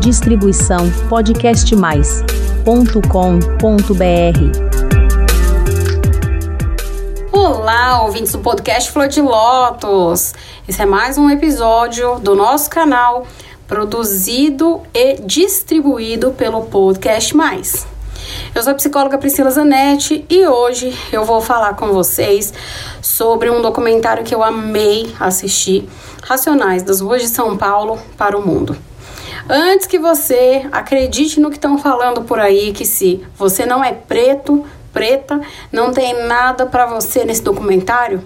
Distribuição podcastmais.com.br. Olá, ouvintes do podcast Flor de Lótus. Esse é mais um episódio do nosso canal, produzido e distribuído pelo Podcast Mais. Eu sou a psicóloga Priscila Zanetti e hoje eu vou falar com vocês sobre um documentário que eu amei assistir, Racionais das Ruas de São Paulo para o Mundo. Antes que você acredite no que estão falando por aí, que se você não é preto, preta, não tem nada para você nesse documentário,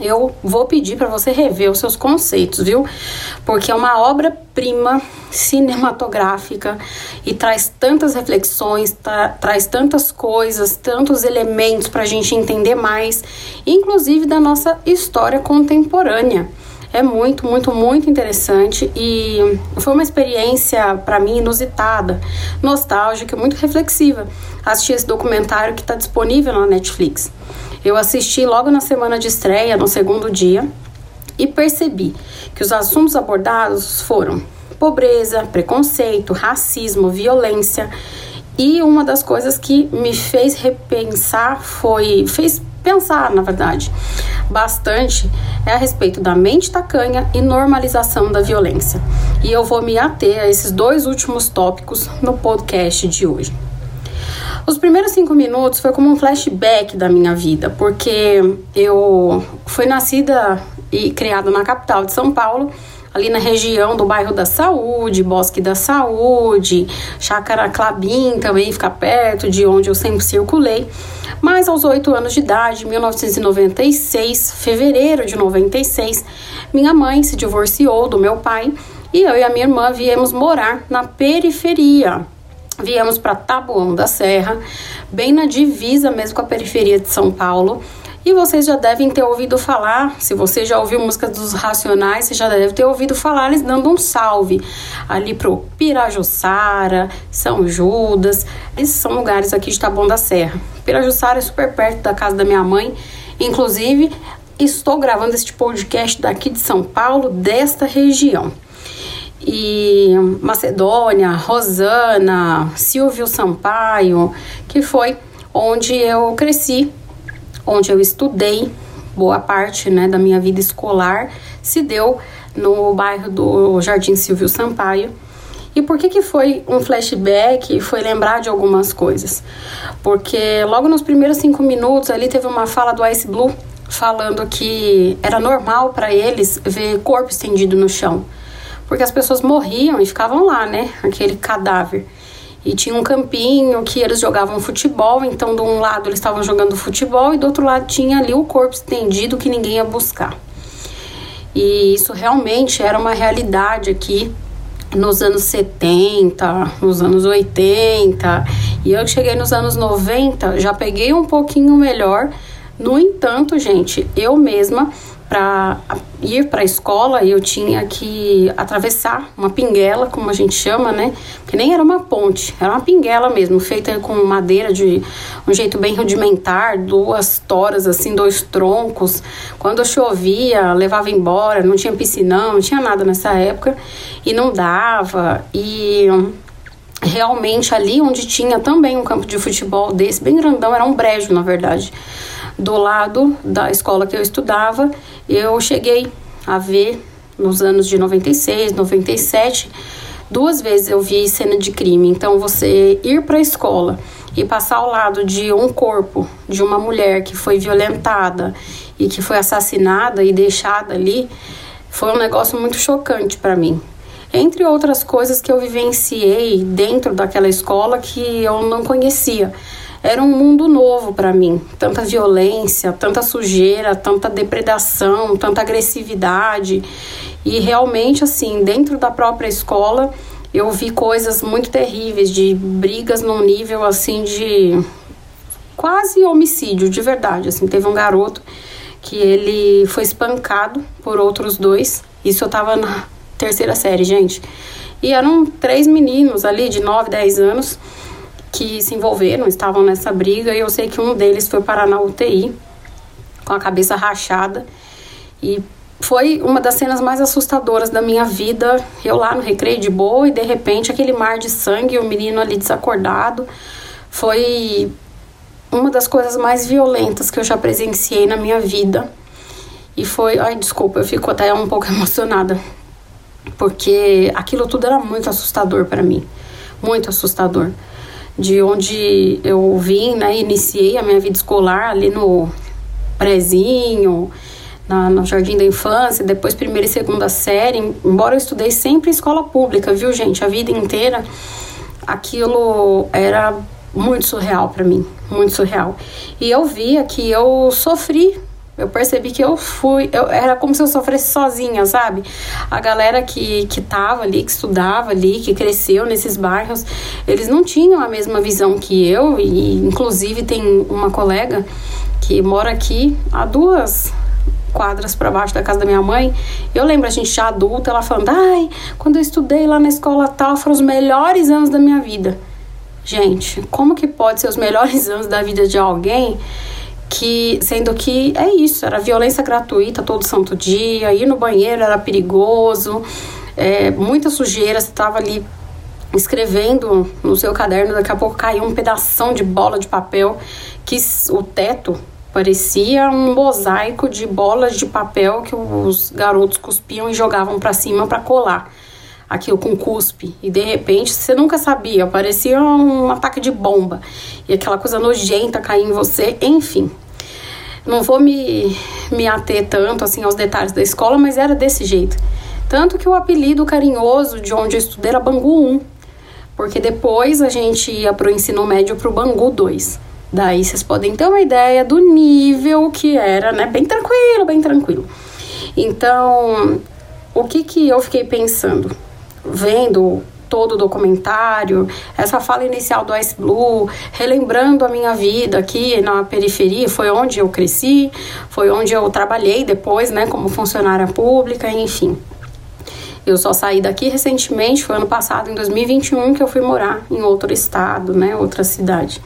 eu vou pedir para você rever os seus conceitos, viu? Porque é uma obra-prima cinematográfica e traz tantas reflexões, tra traz tantas coisas, tantos elementos para a gente entender mais, inclusive da nossa história contemporânea. É muito, muito, muito interessante e foi uma experiência para mim inusitada, nostálgica e muito reflexiva. Assistir esse documentário que está disponível na Netflix. Eu assisti logo na semana de estreia, no segundo dia, e percebi que os assuntos abordados foram pobreza, preconceito, racismo, violência. E uma das coisas que me fez repensar foi, fez pensar, na verdade, bastante é a respeito da mente tacanha e normalização da violência. E eu vou me ater a esses dois últimos tópicos no podcast de hoje. Os primeiros cinco minutos foi como um flashback da minha vida, porque eu fui nascida e criada na capital de São Paulo, ali na região do bairro da Saúde, Bosque da Saúde, Chácara Clabim também fica perto de onde eu sempre circulei. Mas aos oito anos de idade, 1996, fevereiro de 96, minha mãe se divorciou do meu pai e eu e a minha irmã viemos morar na periferia, Viemos para Taboão da Serra, bem na divisa mesmo com a periferia de São Paulo. E vocês já devem ter ouvido falar, se você já ouviu música dos Racionais, você já deve ter ouvido falar eles dando um salve ali pro Pirajussara, São Judas. Esses são lugares aqui de Taboão da Serra. Pirajussara é super perto da casa da minha mãe. Inclusive, estou gravando este podcast daqui de São Paulo, desta região e Macedônia, Rosana, Silvio Sampaio, que foi onde eu cresci, onde eu estudei, boa parte né, da minha vida escolar se deu no bairro do Jardim Silvio Sampaio. E por que, que foi um flashback? Foi lembrar de algumas coisas. Porque logo nos primeiros cinco minutos ali teve uma fala do Ice Blue falando que era normal para eles ver corpo estendido no chão porque as pessoas morriam e ficavam lá, né? Aquele cadáver. E tinha um campinho que eles jogavam futebol, então de um lado eles estavam jogando futebol e do outro lado tinha ali o corpo estendido que ninguém ia buscar. E isso realmente era uma realidade aqui nos anos 70, nos anos 80. E eu cheguei nos anos 90, já peguei um pouquinho melhor. No entanto, gente, eu mesma para ir para a escola eu tinha que atravessar uma pinguela, como a gente chama, né? Que nem era uma ponte, era uma pinguela mesmo, feita com madeira de um jeito bem rudimentar, duas toras assim, dois troncos. Quando chovia, levava embora, não tinha piscinão, não tinha nada nessa época e não dava. E realmente ali onde tinha também um campo de futebol desse, bem grandão, era um brejo, na verdade do lado da escola que eu estudava, eu cheguei a ver nos anos de 96, 97, duas vezes eu vi cena de crime. Então, você ir para a escola e passar ao lado de um corpo de uma mulher que foi violentada e que foi assassinada e deixada ali, foi um negócio muito chocante para mim. Entre outras coisas que eu vivenciei dentro daquela escola que eu não conhecia era um mundo novo para mim. Tanta violência, tanta sujeira, tanta depredação, tanta agressividade. E realmente, assim, dentro da própria escola, eu vi coisas muito terríveis, de brigas num nível assim de quase homicídio, de verdade. Assim, teve um garoto que ele foi espancado por outros dois. Isso eu tava na terceira série, gente. E eram três meninos ali de 9, 10 anos que se envolveram, estavam nessa briga, e eu sei que um deles foi parar na UTI com a cabeça rachada e foi uma das cenas mais assustadoras da minha vida. Eu lá no recreio de boa e de repente aquele mar de sangue, o menino ali desacordado. Foi uma das coisas mais violentas que eu já presenciei na minha vida. E foi, ai, desculpa, eu fico até um pouco emocionada, porque aquilo tudo era muito assustador para mim, muito assustador. De onde eu vim, né, iniciei a minha vida escolar ali no prezinho, na, no jardim da infância, depois primeira e segunda série, embora eu estudei sempre em escola pública, viu, gente, a vida inteira, aquilo era muito surreal para mim, muito surreal. E eu via que eu sofri eu percebi que eu fui, eu, era como se eu sofresse sozinha, sabe? A galera que, que tava ali, que estudava ali, que cresceu nesses bairros, eles não tinham a mesma visão que eu, e inclusive tem uma colega que mora aqui há duas quadras para baixo da casa da minha mãe. Eu lembro a gente já adulta, ela falando: "Ai, quando eu estudei lá na escola tal, foram os melhores anos da minha vida". Gente, como que pode ser os melhores anos da vida de alguém que sendo que é isso, era violência gratuita todo santo dia, ir no banheiro era perigoso, é, muita sujeira, você estava ali escrevendo no seu caderno, daqui a pouco caiu um pedação de bola de papel que o teto parecia um mosaico de bolas de papel que os garotos cuspiam e jogavam para cima para colar aquilo com cuspe e de repente você nunca sabia, parecia um ataque de bomba e aquela coisa nojenta cair em você, enfim. Não vou me, me ater tanto assim aos detalhes da escola, mas era desse jeito. Tanto que o apelido carinhoso de onde eu estudei era Bangu 1, porque depois a gente ia para o ensino médio para o Bangu 2. Daí vocês podem ter uma ideia do nível que era, né? Bem tranquilo, bem tranquilo. Então, o que que eu fiquei pensando? Vendo todo o documentário, essa fala inicial do Ice Blue, relembrando a minha vida aqui na periferia, foi onde eu cresci, foi onde eu trabalhei depois, né, como funcionária pública, enfim. Eu só saí daqui recentemente, foi ano passado, em 2021, que eu fui morar em outro estado, né, outra cidade.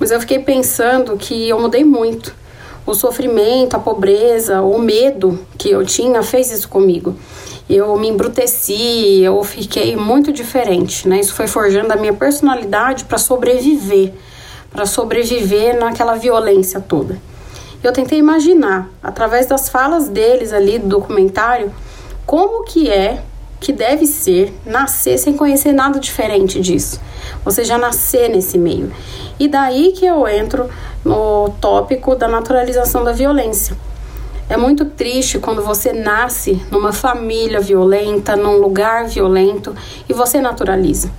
Mas eu fiquei pensando que eu mudei muito. O sofrimento, a pobreza, o medo que eu tinha fez isso comigo eu me embruteci, eu fiquei muito diferente, né? Isso foi forjando a minha personalidade para sobreviver, para sobreviver naquela violência toda. Eu tentei imaginar, através das falas deles ali do documentário, como que é que deve ser nascer sem conhecer nada diferente disso. Você já nascer nesse meio. E daí que eu entro no tópico da naturalização da violência é muito triste quando você nasce numa família violenta, num lugar violento e você naturaliza.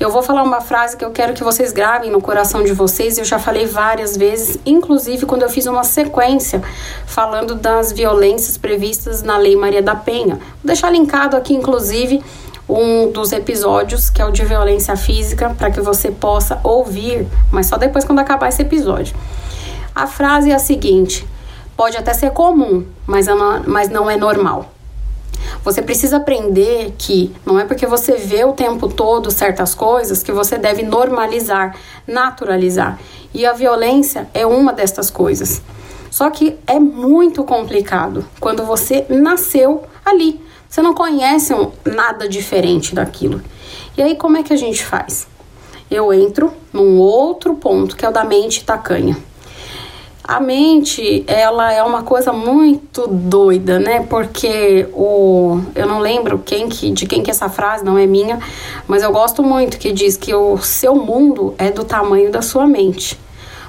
Eu vou falar uma frase que eu quero que vocês gravem no coração de vocês. Eu já falei várias vezes, inclusive quando eu fiz uma sequência falando das violências previstas na Lei Maria da Penha. Vou deixar linkado aqui, inclusive, um dos episódios que é o de violência física, para que você possa ouvir, mas só depois quando acabar esse episódio. A frase é a seguinte: Pode até ser comum, mas, é mas não é normal. Você precisa aprender que não é porque você vê o tempo todo certas coisas que você deve normalizar, naturalizar. E a violência é uma destas coisas. Só que é muito complicado quando você nasceu ali. Você não conhece nada diferente daquilo. E aí, como é que a gente faz? Eu entro num outro ponto, que é o da mente tacanha. A mente, ela é uma coisa muito doida, né? Porque o eu não lembro quem que de quem que essa frase não é minha, mas eu gosto muito que diz que o seu mundo é do tamanho da sua mente.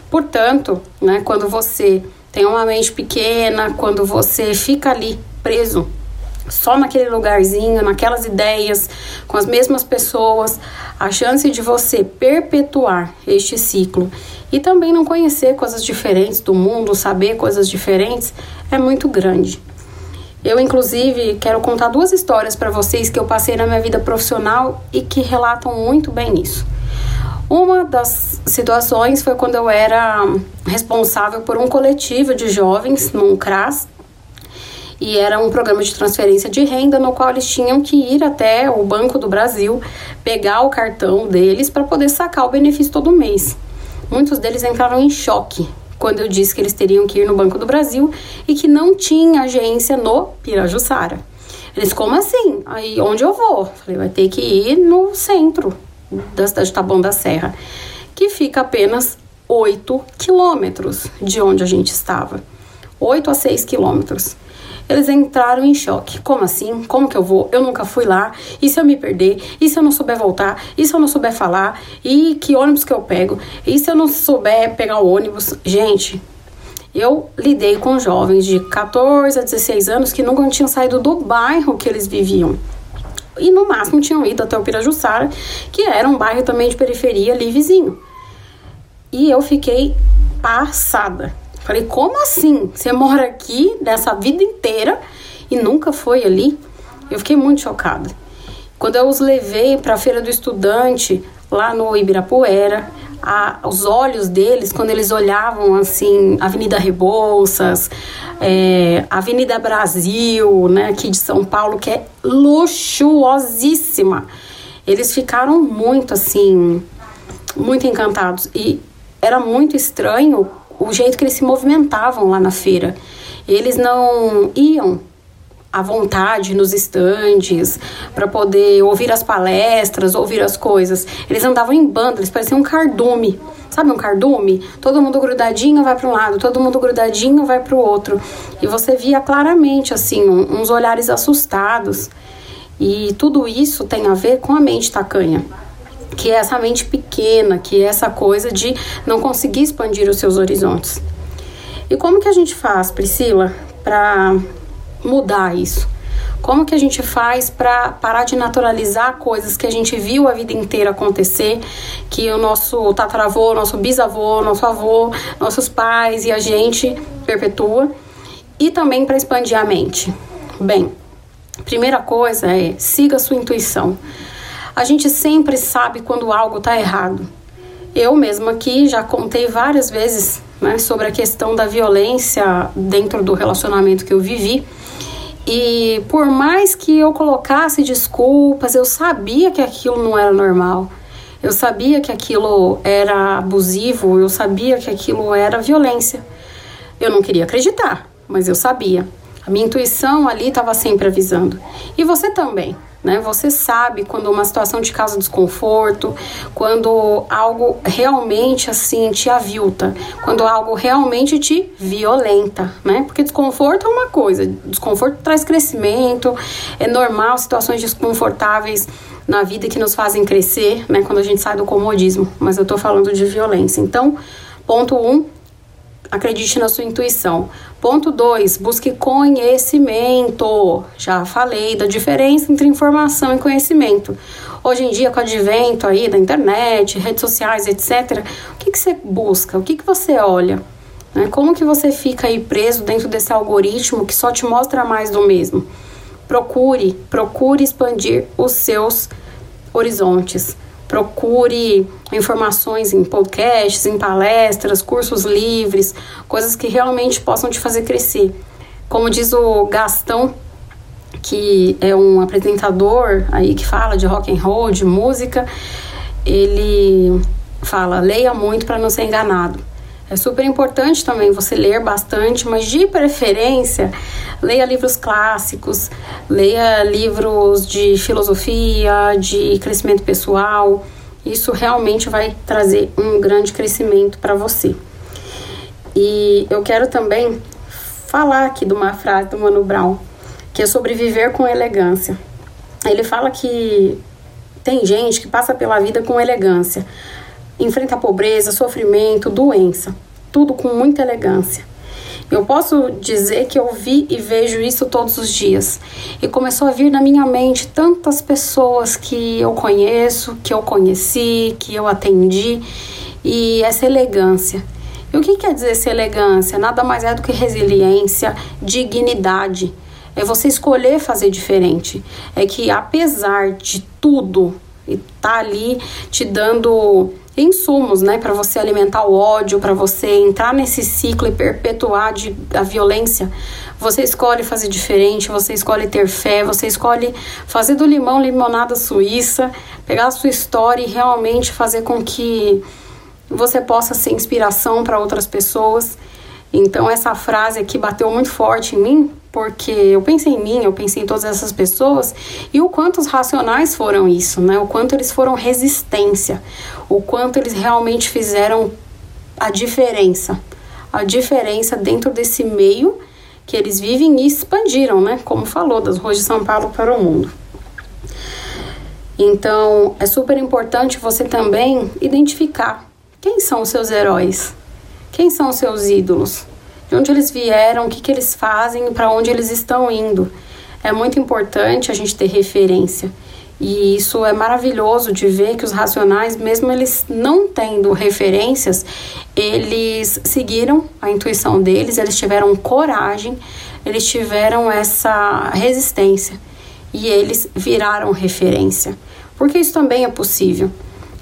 Portanto, né, quando você tem uma mente pequena, quando você fica ali preso só naquele lugarzinho, naquelas ideias, com as mesmas pessoas, a chance de você perpetuar este ciclo e também não conhecer coisas diferentes do mundo, saber coisas diferentes, é muito grande. Eu, inclusive, quero contar duas histórias para vocês que eu passei na minha vida profissional e que relatam muito bem isso. Uma das situações foi quando eu era responsável por um coletivo de jovens num CRAS, e era um programa de transferência de renda no qual eles tinham que ir até o Banco do Brasil, pegar o cartão deles para poder sacar o benefício todo mês. Muitos deles entraram em choque quando eu disse que eles teriam que ir no Banco do Brasil e que não tinha agência no Pirajussara. Eles, como assim? Aí, onde eu vou? Falei, vai ter que ir no centro da cidade de Taboão da Serra, que fica apenas 8 quilômetros de onde a gente estava. 8 a 6 quilômetros. Eles entraram em choque. Como assim? Como que eu vou? Eu nunca fui lá. E se eu me perder? E se eu não souber voltar? E se eu não souber falar? E que ônibus que eu pego? E se eu não souber pegar o ônibus? Gente, eu lidei com jovens de 14 a 16 anos que nunca tinham saído do bairro que eles viviam. E no máximo tinham ido até o Pirajussara, que era um bairro também de periferia ali vizinho. E eu fiquei passada. Falei, como assim? Você mora aqui nessa vida inteira e nunca foi ali? Eu fiquei muito chocada. Quando eu os levei para a Feira do Estudante, lá no Ibirapuera, a, os olhos deles, quando eles olhavam assim, Avenida Rebouças, é, Avenida Brasil, né, aqui de São Paulo, que é luxuosíssima, eles ficaram muito assim, muito encantados. E era muito estranho o jeito que eles se movimentavam lá na feira. Eles não iam à vontade nos estandes para poder ouvir as palestras, ouvir as coisas. Eles andavam em banda, eles pareciam um cardume. Sabe um cardume? Todo mundo grudadinho vai para um lado, todo mundo grudadinho vai para o outro. E você via claramente assim uns olhares assustados. E tudo isso tem a ver com a mente tacanha que é essa mente pequena, que é essa coisa de não conseguir expandir os seus horizontes. E como que a gente faz, Priscila, para mudar isso? Como que a gente faz para parar de naturalizar coisas que a gente viu a vida inteira acontecer, que o nosso tataravô, nosso bisavô, nosso avô, nossos pais e a gente perpetua, e também para expandir a mente? Bem, primeira coisa é siga a sua intuição. A gente sempre sabe quando algo está errado. Eu mesma aqui já contei várias vezes né, sobre a questão da violência dentro do relacionamento que eu vivi. E por mais que eu colocasse desculpas, eu sabia que aquilo não era normal. Eu sabia que aquilo era abusivo, eu sabia que aquilo era violência. Eu não queria acreditar, mas eu sabia. A minha intuição ali estava sempre avisando. E você também né? Você sabe quando uma situação te causa desconforto, quando algo realmente assim te avilta, quando algo realmente te violenta, né? Porque desconforto é uma coisa, desconforto traz crescimento, é normal situações desconfortáveis na vida que nos fazem crescer, né? Quando a gente sai do comodismo, mas eu tô falando de violência. Então, ponto um, acredite na sua intuição. Ponto 2, busque conhecimento. Já falei da diferença entre informação e conhecimento. Hoje em dia, com o advento aí da internet, redes sociais, etc., o que, que você busca? O que, que você olha? Né? Como que você fica aí preso dentro desse algoritmo que só te mostra mais do mesmo? Procure, procure expandir os seus horizontes procure informações em podcasts, em palestras, cursos livres, coisas que realmente possam te fazer crescer. Como diz o Gastão, que é um apresentador aí que fala de rock and roll, de música, ele fala: leia muito para não ser enganado. É super importante também você ler bastante, mas de preferência, leia livros clássicos, leia livros de filosofia, de crescimento pessoal. Isso realmente vai trazer um grande crescimento para você. E eu quero também falar aqui de uma frase do Mano Brown, que é sobre viver com elegância. Ele fala que tem gente que passa pela vida com elegância, enfrenta pobreza, sofrimento, doença, tudo com muita elegância. Eu posso dizer que eu vi e vejo isso todos os dias. E começou a vir na minha mente tantas pessoas que eu conheço, que eu conheci, que eu atendi, e essa elegância. E o que quer dizer essa elegância? Nada mais é do que resiliência, dignidade. É você escolher fazer diferente. É que apesar de tudo, e tá ali te dando insumos, né, para você alimentar o ódio, para você entrar nesse ciclo e perpetuar de, a violência. Você escolhe fazer diferente, você escolhe ter fé, você escolhe fazer do limão limonada suíça, pegar a sua história e realmente fazer com que você possa ser inspiração para outras pessoas. Então essa frase aqui bateu muito forte em mim, porque eu pensei em mim, eu pensei em todas essas pessoas e o quanto os racionais foram isso, né? O quanto eles foram resistência, o quanto eles realmente fizeram a diferença, a diferença dentro desse meio que eles vivem e expandiram, né? Como falou, das ruas de São Paulo para o mundo. Então, é super importante você também identificar quem são os seus heróis, quem são os seus ídolos, de onde eles vieram, o que, que eles fazem para onde eles estão indo. É muito importante a gente ter referência. E isso é maravilhoso de ver que os racionais, mesmo eles não tendo referências, eles seguiram a intuição deles, eles tiveram coragem, eles tiveram essa resistência e eles viraram referência. Porque isso também é possível.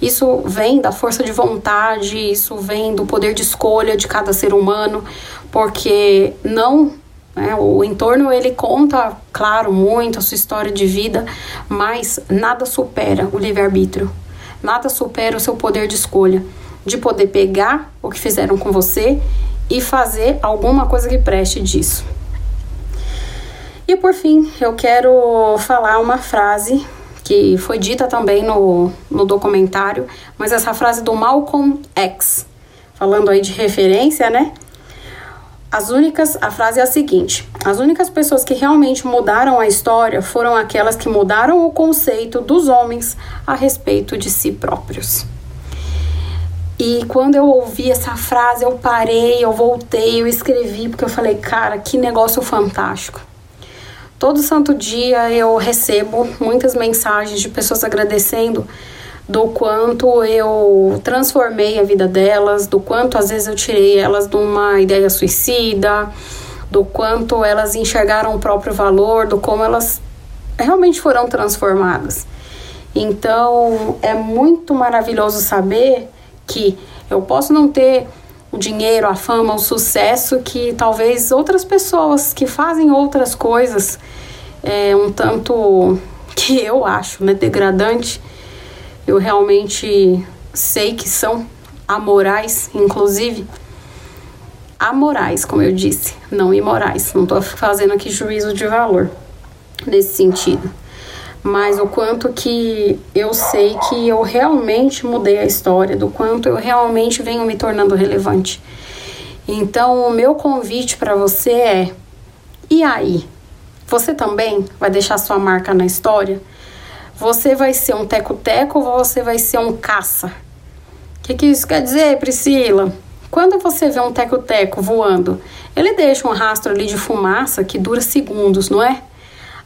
Isso vem da força de vontade, isso vem do poder de escolha de cada ser humano, porque não né? O entorno ele conta, claro, muito a sua história de vida, mas nada supera o livre-arbítrio, nada supera o seu poder de escolha, de poder pegar o que fizeram com você e fazer alguma coisa que preste disso. E por fim, eu quero falar uma frase que foi dita também no, no documentário, mas essa frase do Malcolm X, falando aí de referência, né? As únicas, a frase é a seguinte: as únicas pessoas que realmente mudaram a história foram aquelas que mudaram o conceito dos homens a respeito de si próprios. E quando eu ouvi essa frase, eu parei, eu voltei, eu escrevi, porque eu falei, cara, que negócio fantástico. Todo santo dia eu recebo muitas mensagens de pessoas agradecendo do quanto eu transformei a vida delas, do quanto às vezes eu tirei elas de uma ideia suicida, do quanto elas enxergaram o próprio valor, do como elas realmente foram transformadas. Então é muito maravilhoso saber que eu posso não ter o dinheiro, a fama, o sucesso que talvez outras pessoas que fazem outras coisas é, um tanto que eu acho né, degradante eu realmente sei que são amorais, inclusive amorais, como eu disse, não imorais. Não estou fazendo aqui juízo de valor nesse sentido. Mas o quanto que eu sei que eu realmente mudei a história, do quanto eu realmente venho me tornando relevante. Então, o meu convite para você é: e aí? Você também vai deixar sua marca na história? Você vai ser um teco-teco ou você vai ser um caça? O que, que isso quer dizer, Priscila? Quando você vê um teco-teco voando, ele deixa um rastro ali de fumaça que dura segundos, não é?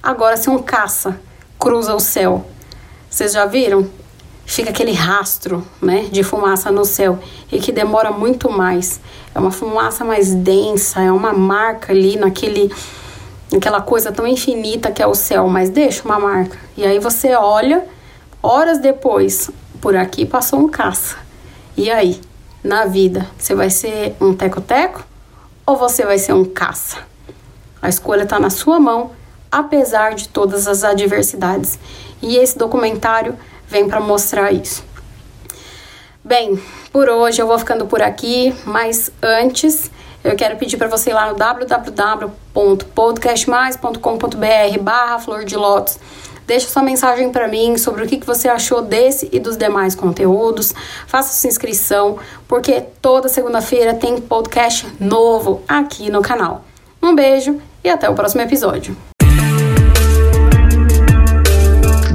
Agora, se um caça cruza o céu, vocês já viram? Fica aquele rastro, né, de fumaça no céu e que demora muito mais. É uma fumaça mais densa, é uma marca ali naquele aquela coisa tão infinita que é o céu, mas deixa uma marca. E aí você olha, horas depois, por aqui passou um caça. E aí, na vida, você vai ser um teco-teco ou você vai ser um caça? A escolha está na sua mão, apesar de todas as adversidades. E esse documentário vem para mostrar isso. Bem, por hoje eu vou ficando por aqui, mas antes eu quero pedir para você ir lá no www.podcastmais.com.br barra flor de lótus. Deixa sua mensagem para mim sobre o que, que você achou desse e dos demais conteúdos. Faça sua inscrição, porque toda segunda-feira tem podcast novo aqui no canal. Um beijo e até o próximo episódio.